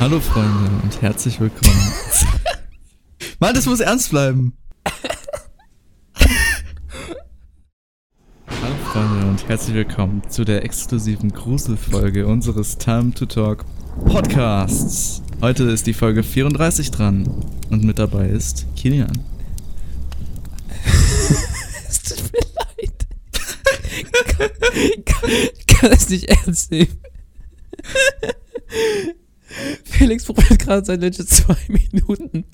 Hallo Freunde und herzlich willkommen. Mann, das muss ernst bleiben. Hallo Freunde und herzlich willkommen zu der exklusiven Gruselfolge unseres Time to Talk Podcasts. Heute ist die Folge 34 dran und mit dabei ist Kilian. Es tut mir leid. kann, kann, kann es nicht ernst nehmen. Felix probiert gerade seit letzten zwei Minuten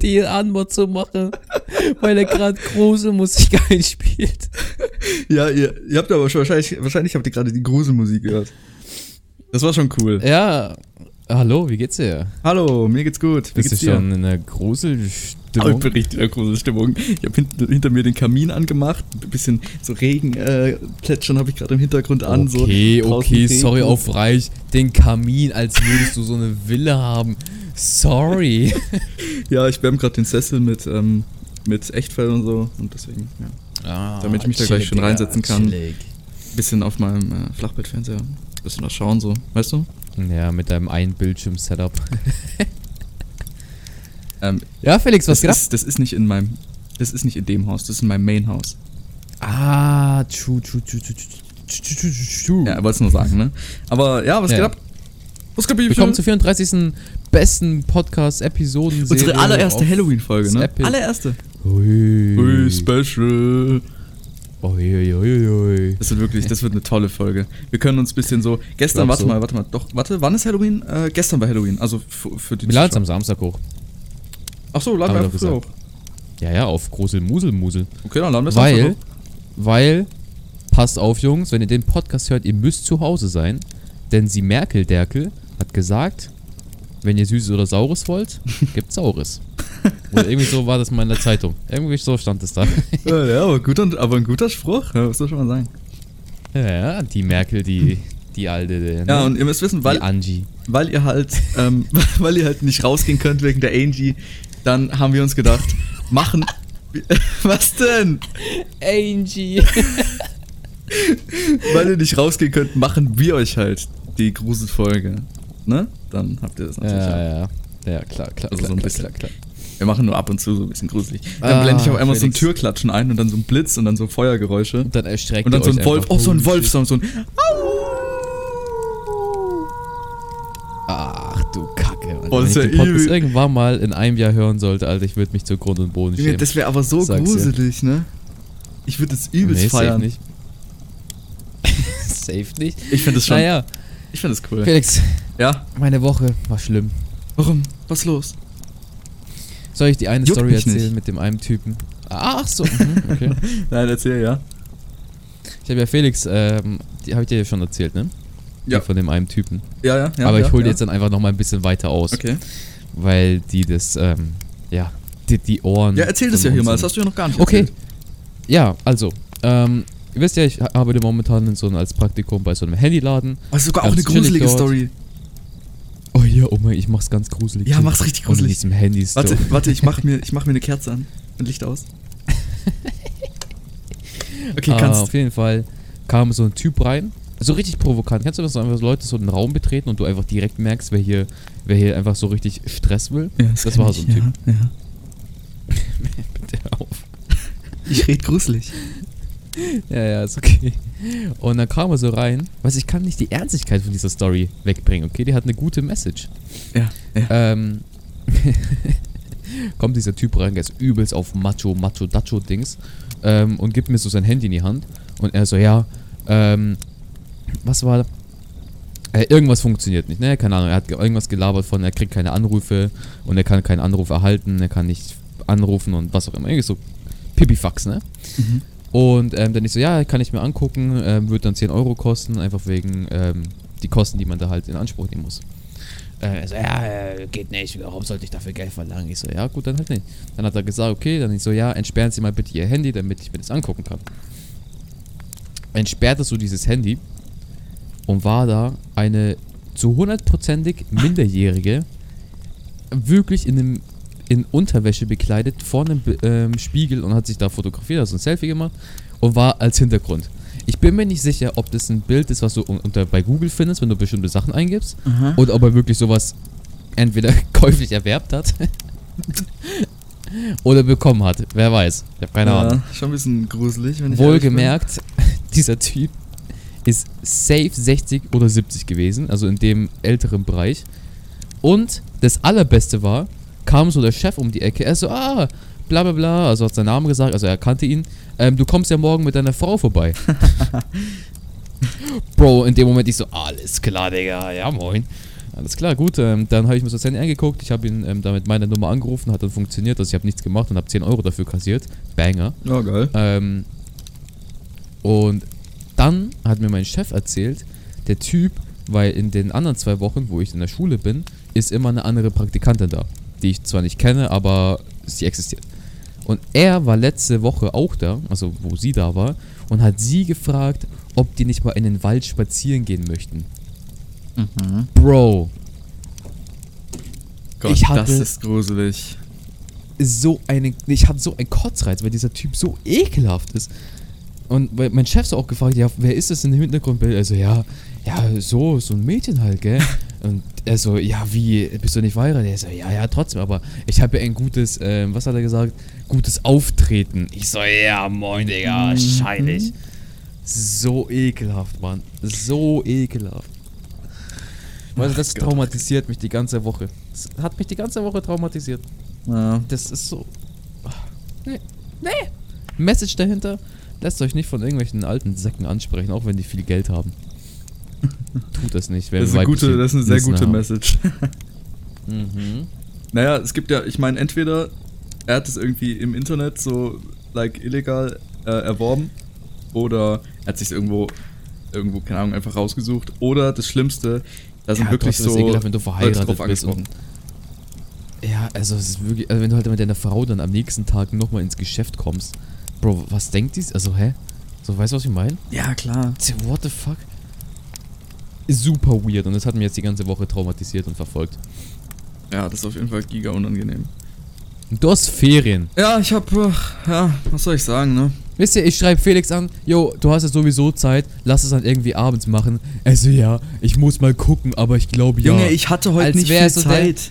die Antwort zu machen, weil er gerade große Musik einspielt. Ja, ihr, ihr habt aber schon wahrscheinlich, wahrscheinlich habt ihr gerade die Gruselmusik gehört. Das war schon cool. Ja, hallo, wie geht's dir? Hallo, mir geht's gut. Wie Bist du geht's dir? schon in einer Aber ich Gruselstimmung? bin richtig in der Gruselstimmung. Ich habe hinter, hinter mir den Kamin angemacht. Ein bisschen so Regen äh, plätschern habe ich gerade im Hintergrund an. so Okay, draußen okay, sorry auf Reich. Den Kamin, als würdest du so eine Villa haben. Sorry. Ja, ich wärme gerade den Sessel mit, ähm, mit Echtfell und so. Und deswegen, ja. Ah, Damit ich mich da gleich Digga, reinsetzen kann. chillig. Bisschen auf meinem äh, Flachbettfernseher. Bisschen was schauen so. Weißt du? Ja, mit deinem Ein-Bildschirm-Setup. Ähm, ja, Felix, was geht ab? Das ist nicht in meinem, das ist nicht in dem Haus, das ist in meinem Main-Haus. Ah, tschu, tschu, tschu, tschu. true, true. Ja, wollt's nur sagen, ne? Aber ja, was ja. geht ab? Was geht, Willkommen zur 34. besten Podcast-Episoden. Unsere allererste Halloween-Folge, ne? Epic. Allererste. Ui. Ui, special. Ui, ui, ui, das wird wirklich, das wird eine tolle Folge. Wir können uns ein bisschen so. Gestern, warte so. mal, warte mal, doch, warte, wann ist Halloween? Äh, gestern war Halloween, also für, für die. Wir laden es am Samstag hoch. Ach so, laden wir einfach hoch. gesagt. Ja, ja, auf Grusel, Musel, Musel. Okay, dann laden wir es Weil, Samstag weil, passt auf, Jungs, wenn ihr den Podcast hört, ihr müsst zu Hause sein. Denn sie Merkel Derkel hat gesagt, wenn ihr Süßes oder Saures wollt, gibt Saures. Oder irgendwie so war das mal in der Zeitung. Irgendwie so stand es da. hoch. Ja, ja, aber, guter, aber ein guter Spruch, ja, was soll schon mal sagen. Ja, ja, die Merkel, die, die alte, ne? Ja, und ihr müsst wissen, weil, Angie. weil ihr halt, ähm, weil ihr halt nicht rausgehen könnt wegen der Angie, dann haben wir uns gedacht, machen. Was denn? Angie. Weil ihr nicht rausgehen könnt, machen wir euch halt die Gruselfolge. Ne? Dann habt ihr das natürlich auch. Ja, ja. Ja, klar, klar. Also klar, so ein klar, bisschen. Klar, klar. Wir machen nur ab und zu so ein bisschen gruselig. Dann Ah, blende ich auch einmal so ein Felix. Türklatschen ein und dann so ein Blitz und dann so Feuergeräusche. Und dann erstreckt Und dann so ein Wolf, oh, so ein Holy Wolfsound, so ein. shit. Ach du Kacke. Alter. Boah, das Wenn ich ja den Podcast irgendwann mal in einem Jahr hören sollte, Alter, ich würde mich zu Grund und Boden schämen. das wäre aber so Sag's gruselig, ne? Ich würde das übelst Nee, safe feiern. nicht. safe nicht. Ich finde das schon. Naja, Ich finde das cool. Felix, Ja? meine Woche war schlimm. Warum? Was los? Soll ich die eine Juckt Story erzählen nicht. mit dem einen Typen? Ach so, mhm, okay. Nein, erzähl, ja. Ich habe ja Felix, ähm, die habe ich dir ja schon erzählt, ne? Ja. Die von dem einen Typen. Ja, ja. ja Aber ja, ich hole ja. jetzt dann einfach nochmal ein bisschen weiter aus. Okay. Weil die das, ähm, ja, die, die Ohren. Ja, erzähl das ja hier mal. Das hast du ja noch gar nicht Okay. erzählt. Ja, also, ähm, ihr wisst ja, ich arbeite momentan in so einem, als Praktikum bei so einem Handyladen. Oh, ist sogar auch eine gruselige dort. Story. Oh ja, oh mein, ich mach's ganz gruselig. Ja, mach's richtig gruselig. diesem Handy Warte, warte, ich mach mir, ich mach mir eine Kerze an und Licht aus. Okay, ah, kannst. Auf jeden Fall kam so ein Typ rein. So richtig provokant. Kennst du das, so einfach so Leute so einen Raum betreten und du einfach direkt merkst, wer hier, wer hier einfach so richtig Stress will? Ja, das kenn war ich, so ein Typ. Ja, ja. Bitte auf. Ich red gruselig. Ja, ja, ist okay. Und dann kam er so rein. Weiß ich kann nicht die Ernstigkeit von dieser Story wegbringen, okay? Die hat eine gute Message. Ja, ja. Ähm, kommt dieser Typ rein, der ist übelst auf Macho, Macho, Dacho-Dings ähm, und gibt mir so sein Handy in die Hand. Und er so, ja, ähm, was war äh, irgendwas funktioniert nicht, ne? Keine Ahnung, er hat ge- irgendwas gelabert von, er kriegt keine Anrufe und er kann keinen Anruf erhalten, er kann nicht anrufen und was auch immer. Irgendwie so Pipifax, ne? Mhm. Und ähm, dann ich so, ja, kann ich mir angucken, ähm, wird dann 10 Euro kosten, einfach wegen ähm, die Kosten, die man da halt in Anspruch nehmen muss. Äh, er so, ja, äh, geht nicht, warum sollte ich dafür Geld verlangen? Ich so, ja, gut, dann halt nicht. Dann hat er gesagt, okay, dann ich so, ja, entsperren Sie mal bitte Ihr Handy, damit ich mir das angucken kann. Entsperrte so dieses Handy und war da eine zu hundertprozentig Minderjährige, wirklich in einem in Unterwäsche bekleidet vor einem ähm, Spiegel und hat sich da fotografiert, also ein Selfie gemacht und war als Hintergrund. Ich bin mir nicht sicher, ob das ein Bild ist, was du un- unter, bei Google findest, wenn du bestimmte Sachen eingibst. Aha. Oder ob er wirklich sowas entweder käuflich erwerbt hat oder bekommen hat. Wer weiß. Ich habe keine Ahnung. Ja, schon ein bisschen gruselig, wenn ich Wohlgemerkt, dieser Typ ist safe 60 oder 70 gewesen, also in dem älteren Bereich. Und das allerbeste war, kam so der Chef um die Ecke, er so, ah, bla bla bla, also hat seinen Namen gesagt, also er kannte ihn, ähm, du kommst ja morgen mit deiner Frau vorbei. Bro, in dem Moment ich so, alles klar, Digga, ja moin. Alles klar, gut, ähm, dann habe ich mir so das Handy angeguckt, ich habe ihn ähm, damit meine Nummer angerufen, hat dann funktioniert, also ich habe nichts gemacht und habe 10 Euro dafür kassiert. Banger. Ja, geil. Ähm, und dann hat mir mein Chef erzählt, der Typ, weil in den anderen zwei Wochen, wo ich in der Schule bin, ist immer eine andere Praktikantin da, die ich zwar nicht kenne, aber sie existiert. Und er war letzte Woche auch da, also wo sie da war, und hat sie gefragt, ob die nicht mal in den Wald spazieren gehen möchten. Mhm. Bro, Gott, Ich hatte- das ist gruselig. so eine. Ich hatte so einen Kotzreiz, weil dieser Typ so ekelhaft ist. Und mein Chef so auch gefragt, ja, wer ist das in dem Hintergrundbild? Also, ja, ja, so, so ein Mädchen halt, gell? Und er so, ja, wie, bist du nicht verheiratet? Er so, ja, ja, trotzdem, aber ich habe ja ein gutes, ähm, was hat er gesagt? Gutes Auftreten. Ich so, ja, moin, Digga, Mhm. scheinig. So ekelhaft, Mann. So ekelhaft. Also, Ach das Gott. traumatisiert mich die ganze Woche. Das hat mich die ganze Woche traumatisiert. Ja. Das ist so. Ach, Nee. Nee. Message dahinter. Lasst euch nicht von irgendwelchen alten Säcken ansprechen, auch wenn die viel Geld haben. Tut das nicht. wenn Das ist, eine gute, das ist eine sehr Listener gute haben. Message. Mhm. naja, es gibt ja, ich meine, entweder er hat es irgendwie im Internet so, like, illegal äh, erworben oder er hat sich irgendwo, irgendwo, keine Ahnung, einfach rausgesucht oder das Schlimmste, da sind Ja, wirklich so ekelhaft, wenn du verheiratet drauf bist angesprochen. Ja, also es ist wirklich, also wenn du halt mit deiner Frau dann am nächsten Tag nochmal ins Geschäft kommst. Bro, was denkt die? Also, hä? So, weißt du, was ich meine? Ja, klar. What the fuck? Super weird und das hat mich jetzt die ganze Woche traumatisiert und verfolgt. Ja, das ist auf jeden Fall giga unangenehm. Du hast Ferien. Ja, ich hab, äh, ja, was soll ich sagen, ne? Wisst ihr, ich schreibe Felix an, jo, du hast ja sowieso Zeit, lass es dann irgendwie abends machen. Also ja, ich muss mal gucken, aber ich glaube ja. Junge, ich hatte heute Als nicht viel so der- Zeit.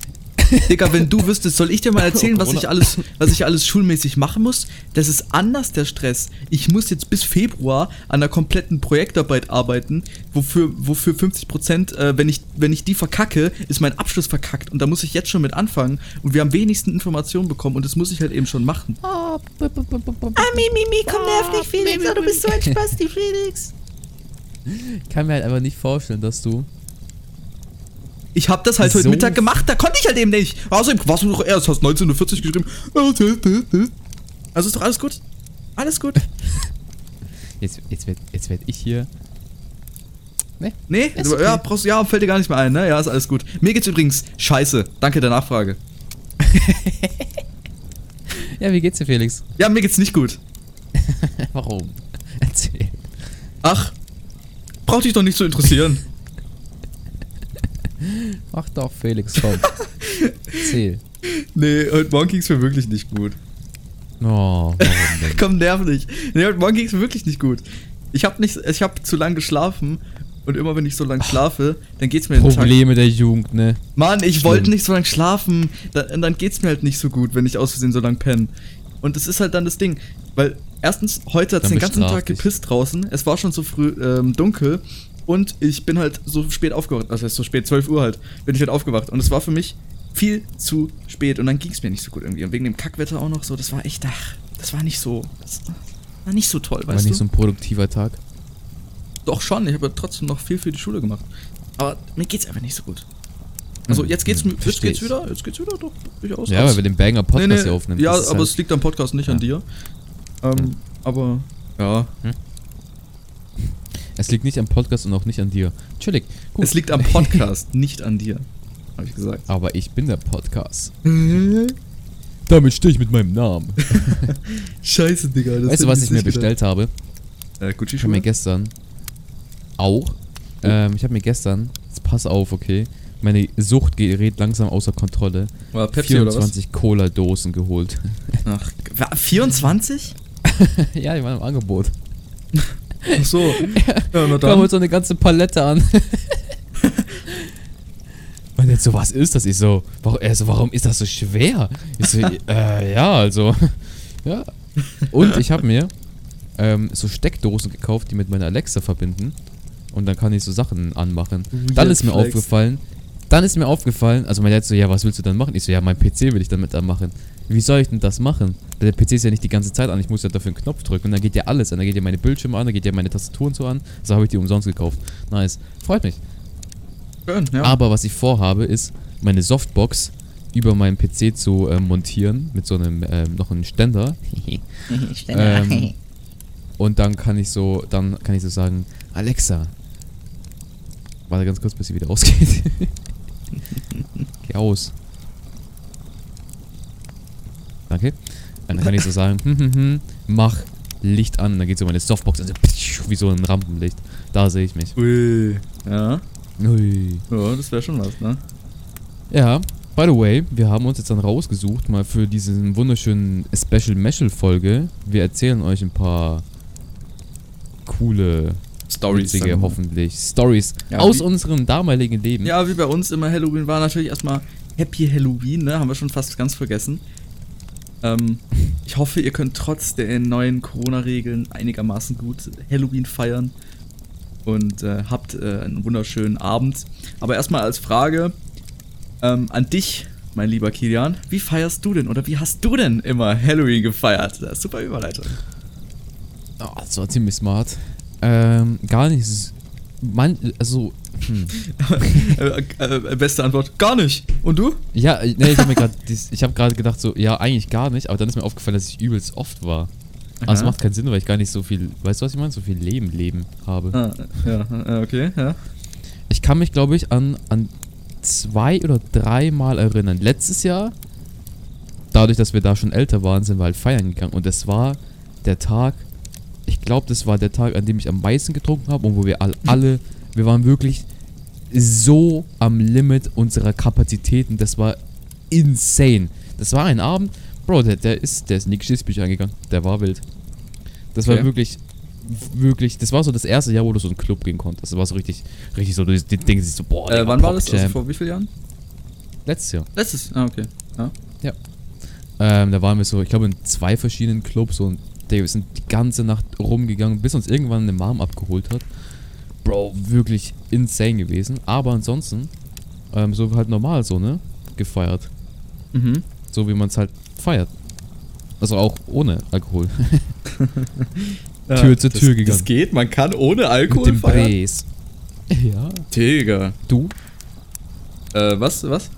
Digga, wenn du wüsstest, soll ich dir mal erzählen, was ich alles, was ich alles schulmäßig machen muss? Das ist anders der Stress. Ich muss jetzt bis Februar an einer kompletten Projektarbeit arbeiten, wofür, wofür 50 Prozent, äh, wenn ich, wenn ich die verkacke, ist mein Abschluss verkackt und da muss ich jetzt schon mit anfangen und wir haben wenigsten Informationen bekommen und das muss ich halt eben schon machen. Ah, Ah, Mimi, Mimi, komm, nerv nicht, Felix. Oh, du bist so ein Spasti, Felix. Ich kann mir halt einfach nicht vorstellen, dass du. Ich habe das halt heute So- Mittag gemacht, da konnte ich halt eben nicht. Außerdem warst du doch erst, hast 1940 geschrieben. Also ist doch alles gut. Alles gut. Jetzt, jetzt werd, jetzt werd ich hier. Nee, du- okay. ja, brauchst, ja, fällt dir gar nicht mehr ein, ne? Ja, ist alles gut. Mir geht's übrigens scheiße. Danke der Nachfrage. Ja, wie geht's dir, Felix? Ja, mir geht's nicht gut. Warum? Erzähl. Ach, braucht dich doch nicht zu interessieren. Mach doch, Felix, komm. Erzähl. nee, heute Morgen ging's mir wirklich nicht gut. Oh, warum denn? Komm, nerv nicht. Nee, heute Morgen ging's mir wirklich nicht gut. Ich hab nicht, ich hab zu lang geschlafen und immer wenn ich so lang schlafe, dann geht's mir den Tag Probleme der Jugend, ne? Mann, ich wollte nicht so lange schlafen. Dann, dann geht's mir halt nicht so gut, wenn ich aus Versehen so lang penne. Und das ist halt dann das Ding. Weil erstens, heute hat's Dann den ganzen Tag gepisst draußen. Es war schon so früh ähm, dunkel. Und ich bin halt so spät aufgewacht. Das heißt, so spät, 12 Uhr halt, bin ich halt aufgewacht. Und es war für mich viel zu spät. Und dann ging's mir nicht so gut irgendwie. Und wegen dem Kackwetter auch noch so. Das war echt, ach, das war nicht so. Das war nicht so toll, War weißt nicht du? so ein produktiver Tag. Doch schon, ich habe ja trotzdem noch viel für die Schule gemacht. Aber mir geht's einfach nicht so gut. Also Hm, jetzt geht's hm, mir, jetzt geht's wieder, jetzt geht's wieder doch durchaus. Ja, weil wir den Banger Podcast hier aufnehmen. Ja, aber halt- es liegt am Podcast, nicht an dir. Ähm, aber ja, Es liegt nicht am Podcast und auch nicht an dir. Chillig. Gut. es liegt am Podcast, nicht an dir, habe ich gesagt. Aber ich bin der Podcast. Damit stehe ich mit meinem Namen. Scheiße, Digga. Das weißt du, was ich mir bestellt habe? Äh, Gucci Ich habe mir gestern auch. Ähm, ich habe mir gestern, jetzt pass auf, okay. Meine Sucht gerät langsam außer Kontrolle. War Pepsi oder was? 24 Cola-Dosen geholt. Ach, wa- 24? ja, die waren im Angebot. Ach so. Ja, na kam mit so eine ganze Palette an. Und jetzt so, was ist das? Ich so, warum, er so, warum ist das so schwer? Ich so, äh, ja, also, ja. Und ich habe mir ähm, so Steckdosen gekauft, die mit meiner Alexa verbinden. Und dann kann ich so Sachen anmachen. Dann ist mir Flex. aufgefallen, dann ist mir aufgefallen, also mein Dad so, ja, was willst du dann machen? Ich so, ja, mein PC will ich damit anmachen. Wie soll ich denn das machen? Der PC ist ja nicht die ganze Zeit an, ich muss ja dafür einen Knopf drücken und dann geht ja alles an. Dann geht ja meine Bildschirme an, dann geht ja meine Tastaturen so an. So habe ich die umsonst gekauft. Nice. Freut mich. Schön, ja. Aber was ich vorhabe, ist, meine Softbox über meinen PC zu ähm, montieren mit so einem ähm, noch einem Ständer. ähm, und dann kann ich so, dann kann ich so sagen, Alexa. Warte ganz kurz, bis sie wieder ausgeht. Geh aus. Danke. Und dann kann ich so sagen, hm, hm, hm, mach Licht an. Und dann geht so meine Softbox also, wie so ein Rampenlicht. Da sehe ich mich. Ui. Ja. Ui. Ja, das wäre schon was, ne? Ja, by the way, wir haben uns jetzt dann rausgesucht, mal für diesen wunderschönen Special Meshel Folge. Wir erzählen euch ein paar coole, Stories. witzige, hoffentlich Stories Ja, aus unserem damaligen Leben. Ja, wie bei uns immer Halloween war natürlich erstmal Happy Halloween, ne? Haben wir schon fast ganz vergessen. Ähm, ich hoffe, ihr könnt trotz der neuen Corona-Regeln einigermaßen gut Halloween feiern und äh, habt äh, einen wunderschönen Abend. Aber erstmal als Frage ähm, an dich, mein lieber Kilian, wie feierst du denn oder wie hast du denn immer Halloween gefeiert? Das ist super Überleitung. Oh, das war ziemlich smart. Ähm, gar nicht. s- Man, also, hm. äh, äh, beste Antwort, gar nicht. Und du? Ja, äh, nee, ich habe mir gerade, gerade gedacht so, ja, eigentlich gar nicht, aber dann ist mir aufgefallen, dass ich übelst oft war. Aber es Aha. macht keinen Sinn, weil ich gar nicht so viel, weißt du, was ich meine? So viel Leben, Leben habe. Ah, ja, okay, ja. Ich kann mich, glaube ich, an, an zwei oder drei Mal erinnern. Letztes Jahr, dadurch, dass wir da schon älter waren, sind wir halt feiern gegangen. Und das war der Tag, ich glaube, das war der Tag, an dem ich am meisten getrunken habe und wo wir all, alle, wir waren wirklich so am Limit unserer Kapazitäten. Das war insane. Das war ein Abend, Bro, der, der ist, der ist in die Geschichtsbücher eingegangen. Der war wild. Das war Okay. wirklich, wirklich, das war so das erste Jahr, wo du so in einen Club gehen konntest. Das war so richtig, richtig so, du die Dinge siehst so, boah, Äh, wann war das? Also vor wie vielen Jahren? Letztes Jahr. Letztes. Ah, okay. Ja. Ähm, da waren wir so, ich glaube, in zwei verschiedenen Clubs und Digga, wir sind die ganze Nacht rumgegangen, bis uns irgendwann eine Mom abgeholt hat. Bro, wirklich insane gewesen. Aber ansonsten, ähm, so halt normal so, ne? Gefeiert. Mhm. So wie man es halt feiert. Also auch ohne Alkohol. Tür zu das, Tür gegangen. Das geht, man kann ohne Mit Alkohol dem feiern. Bräs. Ja. Digga. Du? Äh, was, was?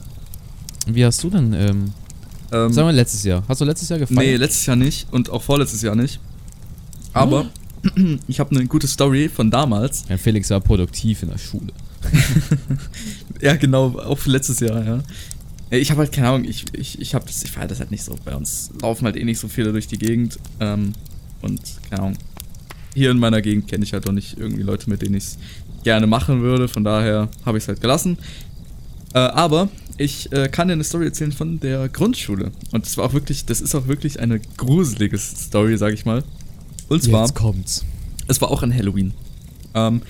Wie hast du denn, ähm, Ähm, sagen wir letztes Jahr. Hast du letztes Jahr gefeiert? nee, letztes Jahr nicht und auch vorletztes Jahr nicht. Aber ich habe eine gute Story von damals. Ja, Felix war produktiv in der Schule. Ja, genau, auch für letztes Jahr, ja. Ich habe halt keine Ahnung, ich, ich, ich habe das, ich feiere das halt nicht so. Bei uns laufen halt eh nicht so viele durch die Gegend. Ähm, und keine Ahnung. Hier in meiner Gegend kenne ich halt auch nicht irgendwie Leute, mit denen ich es gerne machen würde. Von daher habe ich es halt gelassen. Äh, aber ich äh, kann dir eine Story erzählen von der Grundschule. Und das war auch wirklich, das ist auch wirklich eine gruselige Story, sag ich mal. Und zwar. Jetzt kommt's. Es war auch an Halloween. Ähm,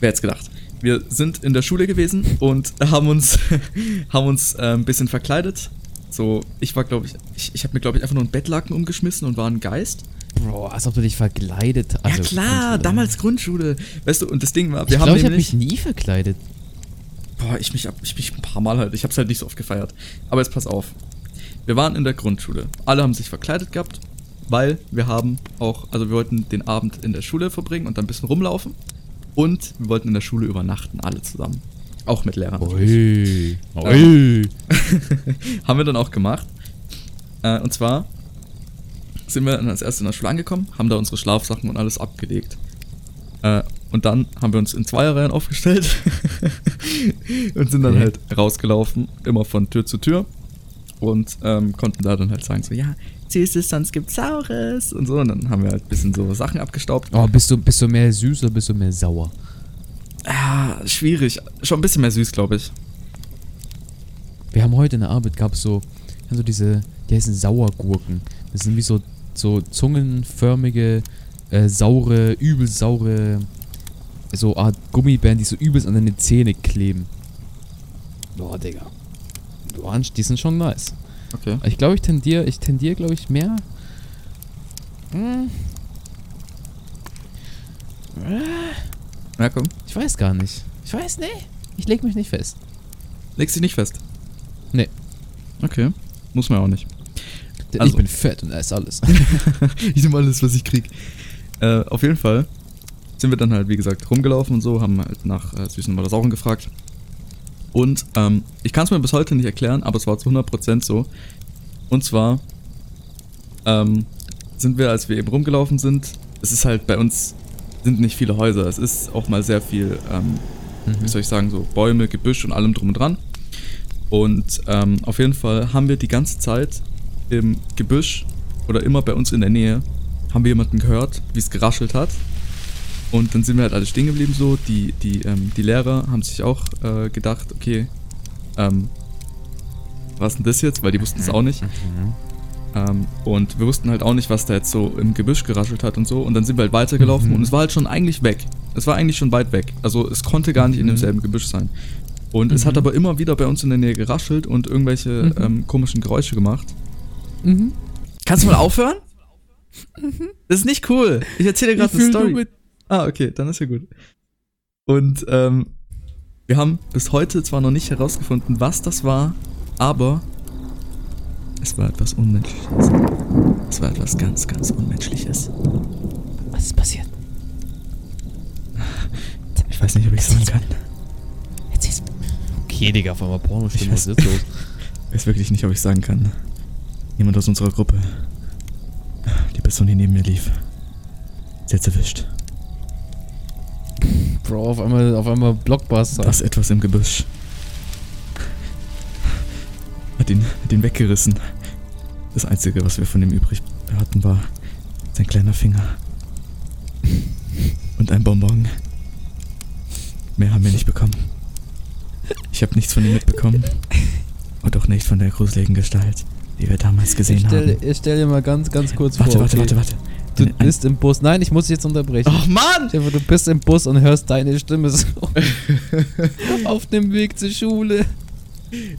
wer hätte gedacht? Wir sind in der Schule gewesen und haben uns, haben uns äh, ein bisschen verkleidet. So, ich war, glaube ich, ich, ich habe mir, glaube ich, einfach nur einen Bettlaken umgeschmissen und war ein Geist. Bro, als ob du dich verkleidet hast. ja klar, damals Grundschule. Weißt du, und das Ding war, wir Ich haben glaube, ich habe nämlich... mich nie verkleidet. Boah, ich mich, ich mich ein paar Mal halt. Ich hab's halt nicht so oft gefeiert. Aber jetzt pass auf. Wir waren in der Grundschule. Alle haben sich verkleidet gehabt, weil wir haben auch, also wir wollten den Abend in der Schule verbringen und dann ein bisschen rumlaufen. Und wir wollten in der Schule übernachten, alle zusammen. Auch mit Lehrern. natürlich. Ui. Ui. haben wir dann auch gemacht. Äh, und zwar sind wir dann als erstes in der Schule angekommen, haben da unsere Schlafsachen und alles abgelegt. Äh, und dann haben wir uns in Zweierreihen aufgestellt und sind dann Okay. halt rausgelaufen, immer von Tür zu Tür. Und ähm, konnten da dann halt sagen, so, ja, Süßes, sonst gibt's Saures und so. Und dann haben wir halt ein bisschen so Sachen abgestaubt. Oh, bist du, bist du mehr süß oder bist du mehr sauer? Ah, schwierig. Schon ein bisschen mehr süß, glaube ich. Wir haben heute in der Arbeit gab so, ja, so diese, die heißen Sauergurken. Das sind wie so, so zungenförmige äh, saure, übel saure, so Art Gummibären, die so übelst an deine Zähne kleben. Boah, Digga. Boah, die sind schon nice. Okay. Ich glaube, ich tendiere, ich tendiere, glaube ich, mehr. Hm, Ja, komm. ich weiß gar nicht. Ich weiß, nee. Ich leg mich nicht fest. Legst dich nicht fest. Nee. Okay. Muss man auch nicht. Denn Also- ich bin fett und esse alles. ich nehme alles, was ich krieg. Äh, auf jeden Fall sind wir dann halt, wie gesagt, rumgelaufen und so, haben halt nach äh, Süßen oder Sauren gefragt. Und ähm, ich kann es mir bis heute nicht erklären, aber es war zu 100% so. Und zwar ähm, sind wir, als wir eben rumgelaufen sind, es ist halt bei uns sind nicht viele Häuser. Es ist auch mal sehr viel, ähm, wie soll ich sagen, so Bäume, Gebüsch und allem drum und dran. Und ähm, auf jeden Fall haben wir die ganze Zeit im Gebüsch oder immer bei uns in der Nähe, haben wir jemanden gehört, wie es geraschelt hat. Und dann sind wir halt alle stehen geblieben so. Die, die, ähm, die Lehrer haben sich auch äh, gedacht, okay, ähm, was denn das jetzt? Weil die wussten es auch nicht. Ähm, und wir wussten halt auch nicht, was da jetzt so im Gebüsch geraschelt hat und so. Und dann sind wir halt weitergelaufen Mhm. und es war halt schon eigentlich weg. Es war eigentlich schon weit weg. Also es konnte gar nicht in Mhm. demselben Gebüsch sein. Und es hat aber immer wieder bei uns in der Nähe geraschelt und irgendwelche Mhm. ähm, komischen Geräusche gemacht. Mhm. Kannst du mal aufhören? Das ist nicht cool. Ich erzähle dir gerade eine Story. Ah, okay, dann ist ja gut. Und ähm, wir haben bis heute zwar noch nicht herausgefunden, was das war, aber es war etwas Unmenschliches. Es war etwas ganz, ganz Unmenschliches. Was ist passiert? Ich weiß nicht, ob ich sagen kann. Erzähl's. Okay, Digga, auf einmal Pornostimme. Ich Was ist los? Ich weiß wirklich nicht, ob ich sagen kann. Jemand aus unserer Gruppe. Die Person, die neben mir lief. Sie hat's erwischt. Bro, auf einmal, auf einmal Blockbuster. Das etwas im Gebüsch. Hat ihn, hat ihn weggerissen. Das Einzige, was wir von ihm übrig hatten, war sein kleiner Finger. Und ein Bonbon. Mehr haben wir nicht bekommen. Ich habe nichts von ihm mitbekommen. Und auch nicht von der gruseligen Gestalt, die wir damals gesehen ich stell, haben. ich stell dir mal ganz, ganz kurz Warte, vor. warte, okay? warte, warte. Du Ein- ein- bist im Bus. Nein, ich muss dich jetzt unterbrechen. Oh Mann! Du bist im Bus und hörst deine Stimme so auf dem Weg zur Schule.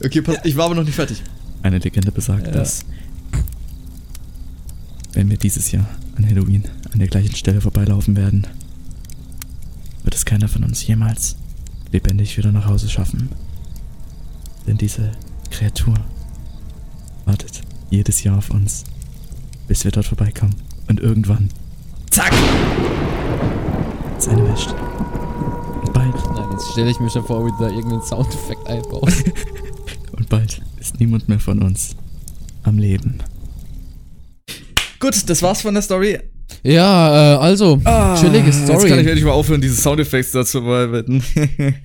Okay, pass, ich war aber noch nicht fertig. Eine Legende besagt, Ja. dass wenn wir dieses Jahr an Halloween an der gleichen Stelle vorbeilaufen werden, wird es keiner von uns jemals lebendig wieder nach Hause schaffen. Denn diese Kreatur wartet jedes Jahr auf uns, bis wir dort vorbeikommen. Und irgendwann, zack, ist eine erwischt. Und bald Nein, jetzt stelle ich mir schon vor, wie du da irgendeinen Soundeffekt einbaust. Und bald ist niemand mehr von uns am Leben. Gut, das war's von der Story. ja, äh, also, chillige Story. Ah, Jetzt kann ich endlich mal aufhören, diese Soundeffekte dazu bearbeiten.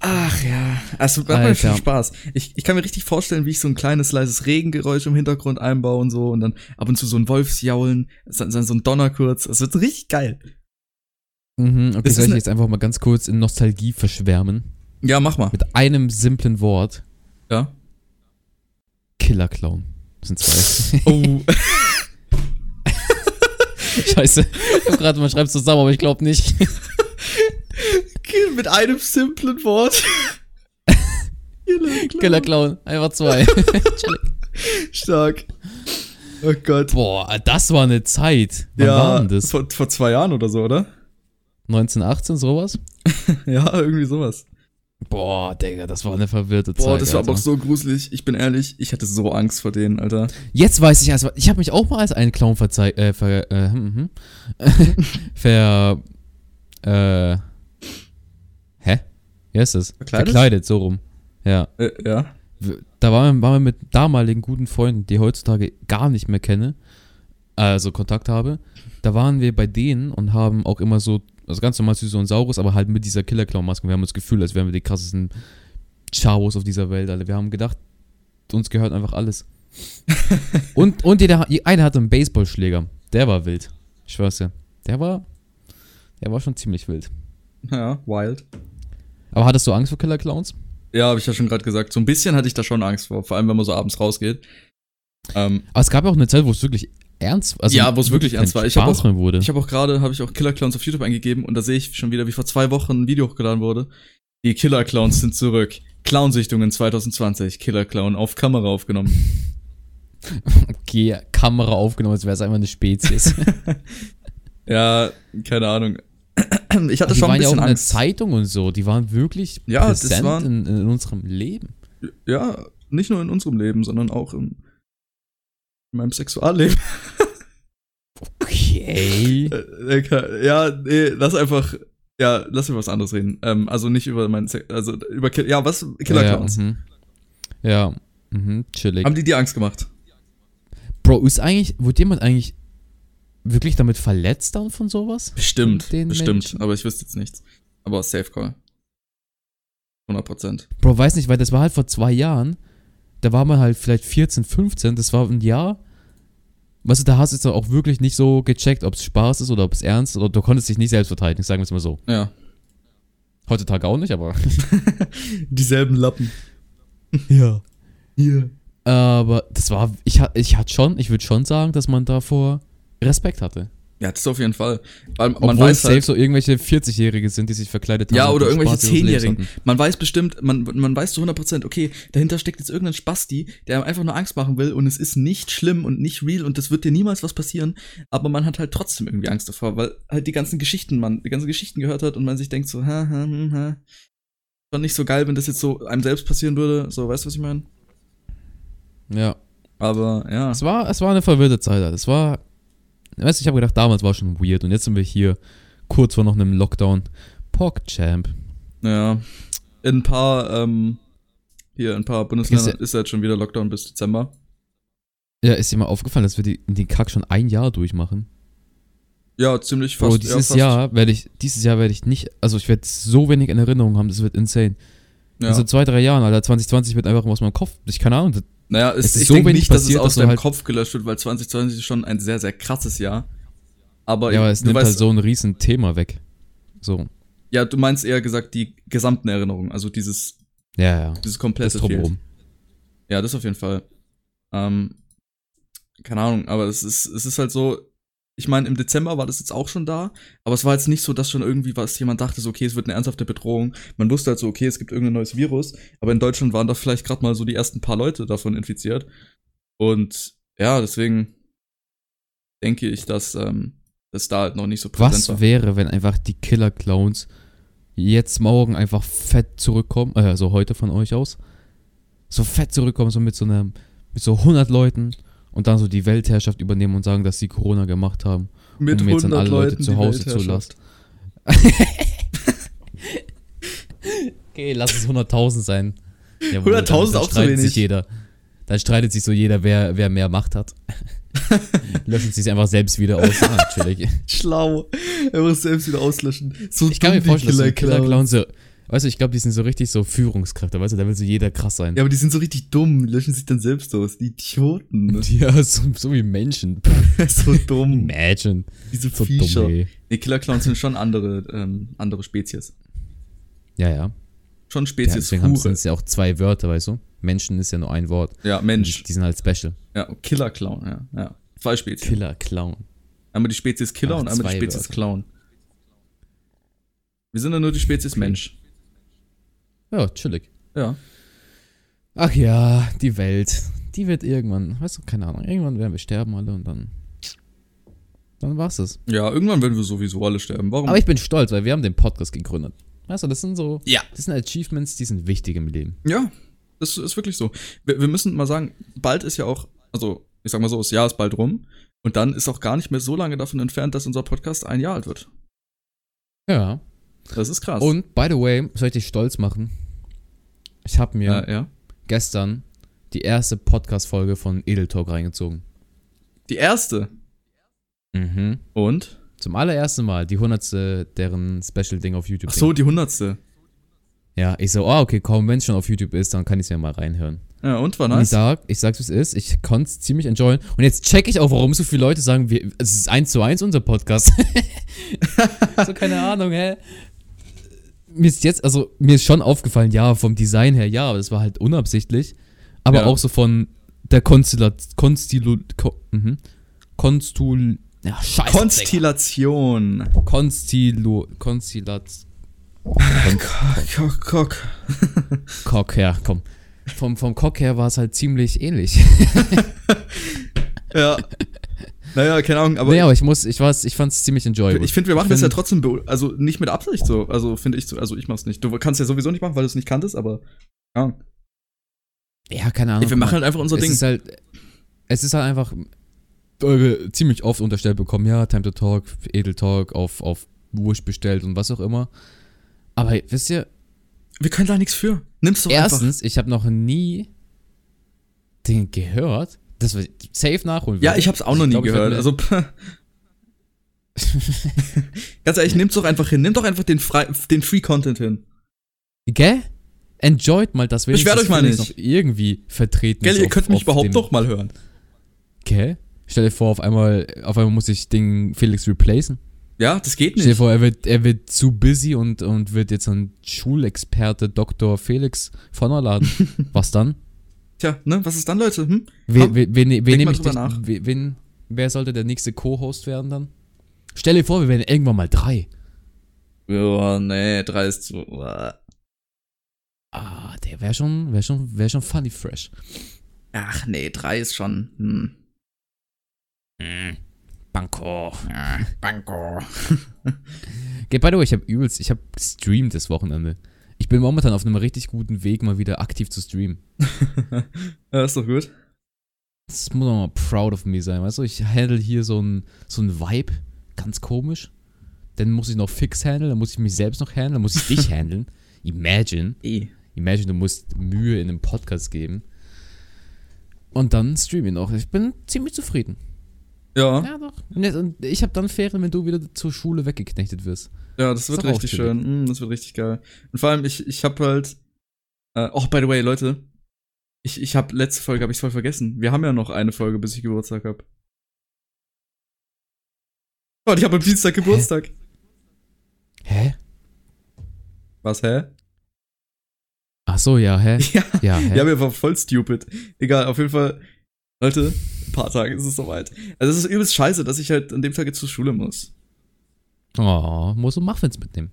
Ach ja, also macht mir Alter. viel Spaß. Ich, ich kann mir richtig vorstellen, wie ich so ein kleines, leises Regengeräusch im Hintergrund einbaue und so und dann ab und zu so ein Wolfsjaulen, dann dann so ein Donner kurz. Es wird richtig geil. mhm, okay, Das soll ich ne- jetzt einfach mal ganz kurz in Nostalgie verschwärmen? Ja, mach mal. Mit einem simplen Wort. Ja. Killer Clown. Das sind zwei. Oh. Scheiße. Ich hab gerade mal schreibst zusammen, aber ich glaube nicht. Mit einem simplen Wort. Killer Clown. Einfach zwei. Stark. Oh Gott. Boah, das war eine Zeit. Wann ja, war denn das? Vor, vor zwei Jahren oder so, oder? 1918, sowas? Ja, irgendwie sowas. Boah, Digga, das war eine verwirrte Zeit. Boah, das war Alter. aber auch so gruselig. Ich bin ehrlich, ich hatte so Angst vor denen, Alter. Jetzt weiß ich, also, ich habe mich auch mal als einen Clown verzei äh, ver, äh, hm, hm. ver, äh? Wie heißt das? Verkleidet? Verkleidet, so rum. Ja. Äh, ja. Da waren wir, waren wir mit damaligen guten Freunden, die ich heutzutage gar nicht mehr kenne, also Kontakt habe. Da waren wir bei denen und haben auch immer so, also ganz normal Süße und Saurus, aber halt mit dieser Killer-Clown-Maske. Wir haben uns das Gefühl, als wären wir die krassesten Chavos auf dieser Welt, Alter. Wir haben gedacht, uns gehört einfach alles. und und jeder, einer hatte einen Baseballschläger. Der war wild. Ich schwör's dir. Der war, der war schon ziemlich wild. Ja, wild. Aber hattest du Angst vor Killer-Clowns? Ja, habe ich ja schon gerade gesagt. So ein bisschen hatte ich da schon Angst vor, vor allem wenn man so abends rausgeht. Ähm, Aber es gab ja auch eine Zeit, wo es wirklich ernst, also Ja, wo es wirklich ernst war. Ich hab Spaß auch- mehr wurde. Ich habe auch gerade, habe ich auch Killer Clowns auf YouTube eingegeben und da sehe ich schon wieder, wie vor zwei Wochen ein Video hochgeladen wurde. Die Killer Clowns sind zurück. Clownsichtungen 2020. Killer Clown auf Kamera aufgenommen. okay, Kamera aufgenommen, als wäre es einfach eine Spezies. Ja, keine Ahnung. Ich hatte die schon waren ein ja auch bisschen in der Angst. Zeitung und so, die waren wirklich Ja, das präsent waren- in, in unserem Leben. Ja, nicht nur in unserem Leben, sondern auch in, in meinem Sexualleben. Okay. Äh, ja, nee, lass einfach, ja, lass über was anderes reden. Ähm, also nicht über meinen Sex, also über, Ki- ja, was? Killer ja, Clowns. mhm. Ja, mhm, chillig. Haben die dir Angst gemacht? Bro, ist eigentlich, wurde jemand eigentlich wirklich damit verletzt dann von sowas? Bestimmt, Von den bestimmt, Menschen? aber ich wüsste jetzt nichts. Aber Safe Call. 100 Prozent. Bro, weiß nicht, weil das war halt vor zwei Jahren. Da war man halt vielleicht 14, 15, das war ein Jahr. Weißt du, da hast du jetzt auch wirklich nicht so gecheckt, ob es Spaß ist oder ob es ernst ist, oder du konntest dich nicht selbst verteidigen, sagen wir es mal so. Ja. Heutzutage auch nicht, aber. Dieselben Lappen. Ja. Hier. Aber das war, ich, ich hatte schon, ich würde schon sagen, dass man davor Respekt hatte. Ja, das auf jeden Fall. Weil man Obwohl weiß es safe halt, so irgendwelche 40-Jährige sind, die sich verkleidet haben. Ja, oder irgendwelche Spaß ihres Lebens Zehnjährigen. hatten. Man weiß bestimmt, man, man weiß zu 100%, okay, dahinter steckt jetzt irgendein Spasti, der einem einfach nur Angst machen will und es ist nicht schlimm und nicht real und das wird dir niemals was passieren, aber man hat halt trotzdem irgendwie Angst davor, weil halt die ganzen Geschichten, man die ganzen Geschichten gehört hat und man sich denkt so, ha, ha, hm, ha. Schon nicht so geil, wenn das jetzt so einem selbst passieren würde, so, weißt du, was ich meine? Ja. Aber, ja. Es war, es war eine verwirrte Zeit. Alter. Es war, weißt du, ich habe gedacht, damals war schon weird und jetzt sind wir hier kurz vor noch einem Lockdown. PogChamp. Ja. In ein paar, ähm, hier, in ein paar Bundesländern ist ja jetzt schon wieder Lockdown bis Dezember. Ja, ist dir mal aufgefallen, dass wir die, den Kack schon ein Jahr durchmachen? Ja, ziemlich Bro, fast. dieses ja, fast. Jahr werde ich, dieses Jahr werde ich nicht, also ich werde so wenig in Erinnerung haben, das wird insane. Ja. In so zwei, drei Jahren, Alter, 2020 wird einfach aus meinem Kopf, ich keine Ahnung, Naja, es, Es ist ich so denke nicht, dass es aus deinem halt- Kopf gelöscht wird, weil 2020 ist schon ein sehr, sehr krasses Jahr. Aber, ja, aber es nimmt weißt, halt so ein riesen Thema weg. So. ja, du meinst eher gesagt die gesamten Erinnerungen, also dieses, Ja, ja. dieses Das komplette drumherum. fehlt. Ja, das auf jeden Fall. Ähm, keine Ahnung, aber es ist, es ist halt so, ich meine, im Dezember war das jetzt auch schon da, aber es war jetzt nicht so, dass schon irgendwie was jemand dachte, so, okay, es wird eine ernsthafte Bedrohung. Man wusste halt so, okay, es gibt irgendein neues Virus, aber in Deutschland waren da vielleicht gerade mal so die ersten paar Leute davon infiziert. Und ja, deswegen denke ich, dass ähm, das da halt noch nicht so präsent Was war. wäre, wenn einfach die Killer Clowns jetzt morgen einfach fett zurückkommen, äh, also heute von euch aus, so fett zurückkommen, so mit so einem, mit so 100 Leuten und dann so die Weltherrschaft übernehmen und sagen, dass sie Corona gemacht haben, Mit um jetzt an 100 alle Leute Leuten zu Hause zu lassen. Okay, lass es 100.000 sein. Jawohl, 100.000 dann- dann auch zu streitet wenig. Sich jeder. Dann streitet sich so jeder, wer, wer mehr Macht hat. Löschen sie es einfach selbst wieder aus. Ah, chillig. Schlau. Er muss selbst wieder auslöschen. So Ich kann mir vorstellen, dass so ein Killer-Clowns. Killer-Clown so, weißt du, ich glaube, die sind so richtig so Führungskräfte, weißt du, da will so jeder krass sein. Ja, aber die sind so richtig dumm, die löschen sich dann selbst aus. Die Idioten. ne? Ja, so, so wie Menschen. so dumm. Imagine. Diese So Viecher. dumm, ey. Nee, Killer Clowns sind schon andere, ähm, andere Spezies. Ja, ja. Schon ja Spezies deswegen haben es ja auch zwei Wörter, weißt du? Menschen ist ja nur ein Wort. Ja, Mensch. Die sind halt special. Ja, Killer Clown, ja. ja. Zwei Spezies. Killer-Clown. Einmal die Spezies Killer Ach, und einmal die Spezies Wörter. Clown. Wir sind ja nur die Spezies Mensch. Ja, chillig. Ja. Ach ja, die Welt. Die wird irgendwann, weißt du, keine Ahnung, irgendwann werden wir sterben alle und dann. Dann war's es. Ja, irgendwann werden wir sowieso alle sterben. Warum? Aber ich bin stolz, weil wir haben den Podcast gegründet. Weißt du, das sind so. Ja. Das sind Achievements, die sind wichtig im Leben. Ja, das ist wirklich so. Wir, wir müssen mal sagen, bald ist ja auch, also ich sag mal so, das Jahr ist bald rum. Und dann ist auch gar nicht mehr so lange davon entfernt, dass unser Podcast ein Jahr alt wird. Ja. Das ist krass. Und, by the way, soll ich dich stolz machen? Ich habe mir ja, ja. gestern die erste Podcast-Folge von Edel Talk reingezogen. Die erste. Mhm. Und? Zum allerersten Mal, die hundertste deren Special-Ding auf YouTube. Ach so, die hundertste. Ja, ich so, oh, okay, komm, wenn es schon auf YouTube ist, dann kann ich es ja mal reinhören. Ja, und war Und ich nice. sag, ich sag's wie es ist, ich konnte es ziemlich enjoyen. Und jetzt check ich auch, warum so viele Leute sagen, wir, es ist eins zu eins unser Podcast. so, keine Ahnung, hä? Mir ist jetzt, also, mir ist schon aufgefallen, ja, vom Design her, ja, aber das war halt unabsichtlich. Aber Ja. auch so von der Konstellation, Konstilu, Ko, mhm. Konstul. Ja, scheiße. Konstellation. Konstilo. Konstellat. Kock, Kock. Cock, ja, komm. Vom, vom Cock her war es halt ziemlich ähnlich. Ja. Naja, keine Ahnung, aber nee, aber ich muss, ich weiß, ich fand's ziemlich enjoyable. ich finde, wir machen das ja find- trotzdem, also nicht mit Absicht so. Also finde ich so, also ich mach's nicht. Du kannst ja sowieso nicht machen, weil du es nicht kanntest, aber ja. Ja, keine Ahnung. wir guck machen halt einfach unser es Ding. Ist halt, es ist halt einfach wir ziemlich oft unterstellt bekommen, ja, Time to Talk, Edel Talk, auf, auf Wurst bestellt und was auch immer. Aber wisst ihr, Wir können da nichts für. Nimm's doch einfach. erstens, ich habe noch nie den gehört, dass wir safe nachholen Ja, ich hab's auch noch nie glaub, gehört. Also ganz ehrlich, nimm's doch einfach hin. Nimm doch einfach den, frei, den Free Content hin. Gell? Enjoyt mal das Beschwert euch mal nicht. noch irgendwie vertreten Gell, ihr auf- könnt mich überhaupt doch mal hören. Gell? Stell dir vor, auf einmal, auf einmal muss ich den Felix replacen. Ja, das geht Stell dir nicht. vor, er wird, er wird zu busy und, und wird jetzt ein Schulexperte Dr. Felix von erladen. Was dann? Tja, ne, was ist dann, Leute? Hm? Wen, Komm, wen, wen, wen mal nehme ich drüber dich, nach. wen, wer sollte der nächste Co-Host werden dann? Stell dir vor, wir werden irgendwann mal drei. Ja, nee, drei ist zu. Ah, der wäre schon, wär schon, wär schon funny fresh. Ach nee, drei ist schon. Hm. Banco. Ja, Banco. Geht by the way, ich habe übelst, ich habe gestreamt das Wochenende. Ich bin momentan auf einem richtig guten Weg, mal wieder aktiv zu streamen. ja, ist doch gut. Das muss man mal proud of me sein, weißt du? Ich handle hier so ein, so ein Vibe, ganz komisch. Dann muss ich noch Fix handeln, dann muss ich mich selbst noch handeln, dann muss ich dich handeln. Imagine. Eh. Imagine, du musst Mühe in einem Podcast geben. Und dann streame ich noch. Ich bin ziemlich zufrieden. Ja, Ja, doch. Und ich habe dann Ferien, wenn du wieder zur Schule weggeknechtet wirst. ja, das wird doch auch richtig schön. Hm, das wird richtig geil. Und vor allem, ich, ich hab halt. Äh, oh, by the way, Leute. Ich, ich hab letzte Folge, hab ich voll vergessen. Wir haben ja noch eine Folge, bis ich Geburtstag hab. Und ich hab am Dienstag Geburtstag. Hä? Was, hä? Ach so, ja, hä? Ja. Ja, hä? Ja, mir war voll stupid. Egal, auf jeden Fall. Leute, ein paar Tage ist es soweit. Also es ist übelst scheiße, dass ich halt an dem Tag jetzt zur Schule muss. Oh, muss und Muffins mitnehmen.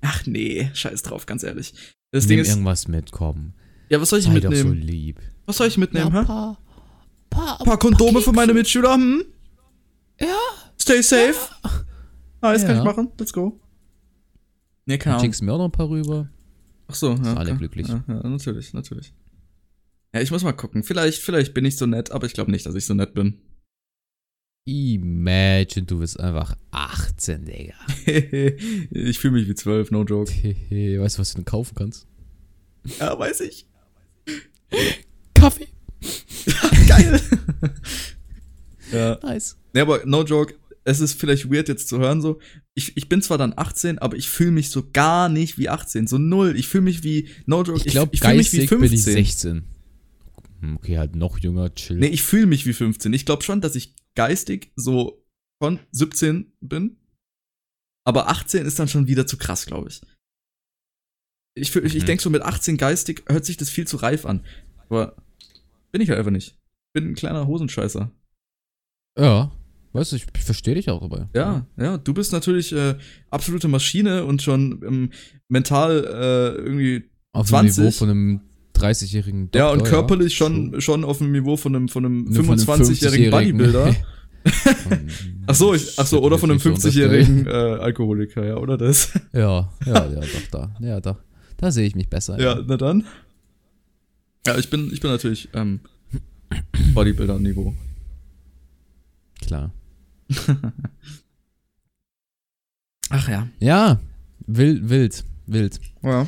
Ach nee, scheiß drauf, ganz ehrlich. Das Nimm Ding ist, irgendwas mit, komm. ja, was soll ich Sei doch so mitnehmen? lieb. was soll ich mitnehmen, hä? paar, paar, Ein paar Kondome für meine Mitschüler, hm? Ja. Stay safe. Nice, kann Ja. ich machen. Let's go. Nee, keine Ahnung. schickst du mir auch noch ein paar rüber. Ach so, ja. alle klar. glücklich. Ja, ja, natürlich, natürlich. Ja, ich muss mal gucken. Vielleicht, vielleicht bin ich so nett, aber ich glaube nicht, dass ich so nett bin. Imagine, du bist einfach 18, Digga. ich fühle mich wie zwölf, no joke. weißt du, was du denn kaufen kannst? Ja, weiß ich. Kaffee. Geil. ja. Nice. Nee, aber no joke, es ist vielleicht weird jetzt zu hören so. Ich, ich bin zwar dann 18, aber ich fühle mich so gar nicht wie 18, so null. Ich fühle mich wie no joke, Ich glaube, ich fühle mich wie geistig 15. bin ich 16. Hm, Okay, halt noch jünger, chill. Nee, ich fühle mich wie 15. Ich glaube schon, dass ich geistig so von 17 bin. Aber 18 ist dann schon wieder zu krass, glaube ich. Ich, fühl- ich, ich Mhm. denke so mit 18 geistig hört sich das viel zu reif an. Aber bin ich halt einfach nicht. Bin ein kleiner Hosenscheißer. ja, weißt du, ich, ich verstehe dich auch dabei. Ja, ja, du bist natürlich äh, absolute Maschine und schon ähm, mental äh, irgendwie. Auf 20. dem Niveau von einem 30-jährigen ja, und körperlich schon, schon auf dem Niveau von einem, von einem Nur von einem 25-jährigen 50-jährigen. Bodybuilder. Ach so, ich, ach so, oder von einem muss ich so 50-jährigen äh, Alkoholiker, ja, oder das? Ja, ja, ja, doch, da. Ja, da. Da sehe ich mich besser. ja, na dann. Ja, ich bin, ich bin natürlich ähm, Bodybuilder-Niveau. Klar. Ach ja. Ja, wild, wild, wild. Ja.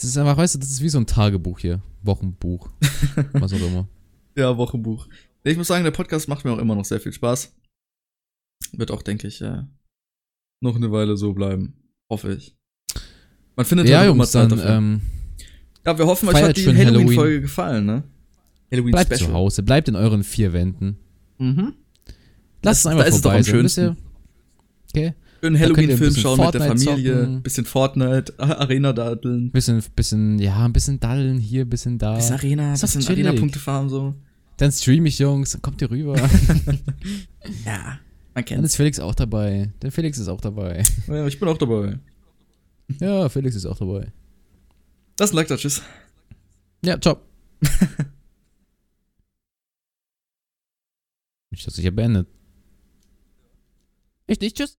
Das ist einfach, weißt du, das ist wie so ein Tagebuch hier. Wochenbuch. Was auch immer. Ja, Wochenbuch. Ich muss sagen, der Podcast macht mir auch immer noch sehr viel Spaß. Wird auch, denke ich, äh, noch eine Weile so bleiben. Hoffe ich. Man findet ja, auch immer Jungs, Zeit dann dafür. ähm, ja, wir hoffen, euch hat die Halloween-Folge Halloween. gefallen, ne? Halloween bleibt zu Hause, bleibt in euren vier Wänden. Mhm. Lasst es Da einfach ist es vorbei sein. Okay. Ein Halloween-Film schauen mit der Fortnite Familie. zocken. Bisschen Fortnite, Arena daddeln. Bisschen, bisschen, ja, ein bisschen daddeln hier, ein bisschen da. Bisschen Arena, ist doch bisschen. Arena-Punkte farmen, so. Dann stream ich, Jungs. Dann kommt ihr rüber. Ja, man Dann kennt ist Felix auch dabei. Der Felix ist auch dabei. Ja, ich bin auch dabei. Ja, Felix ist auch dabei. Das Like da, tschüss. Ja, ciao. ich hab's sicher beendet. Echt nicht? Tschüss.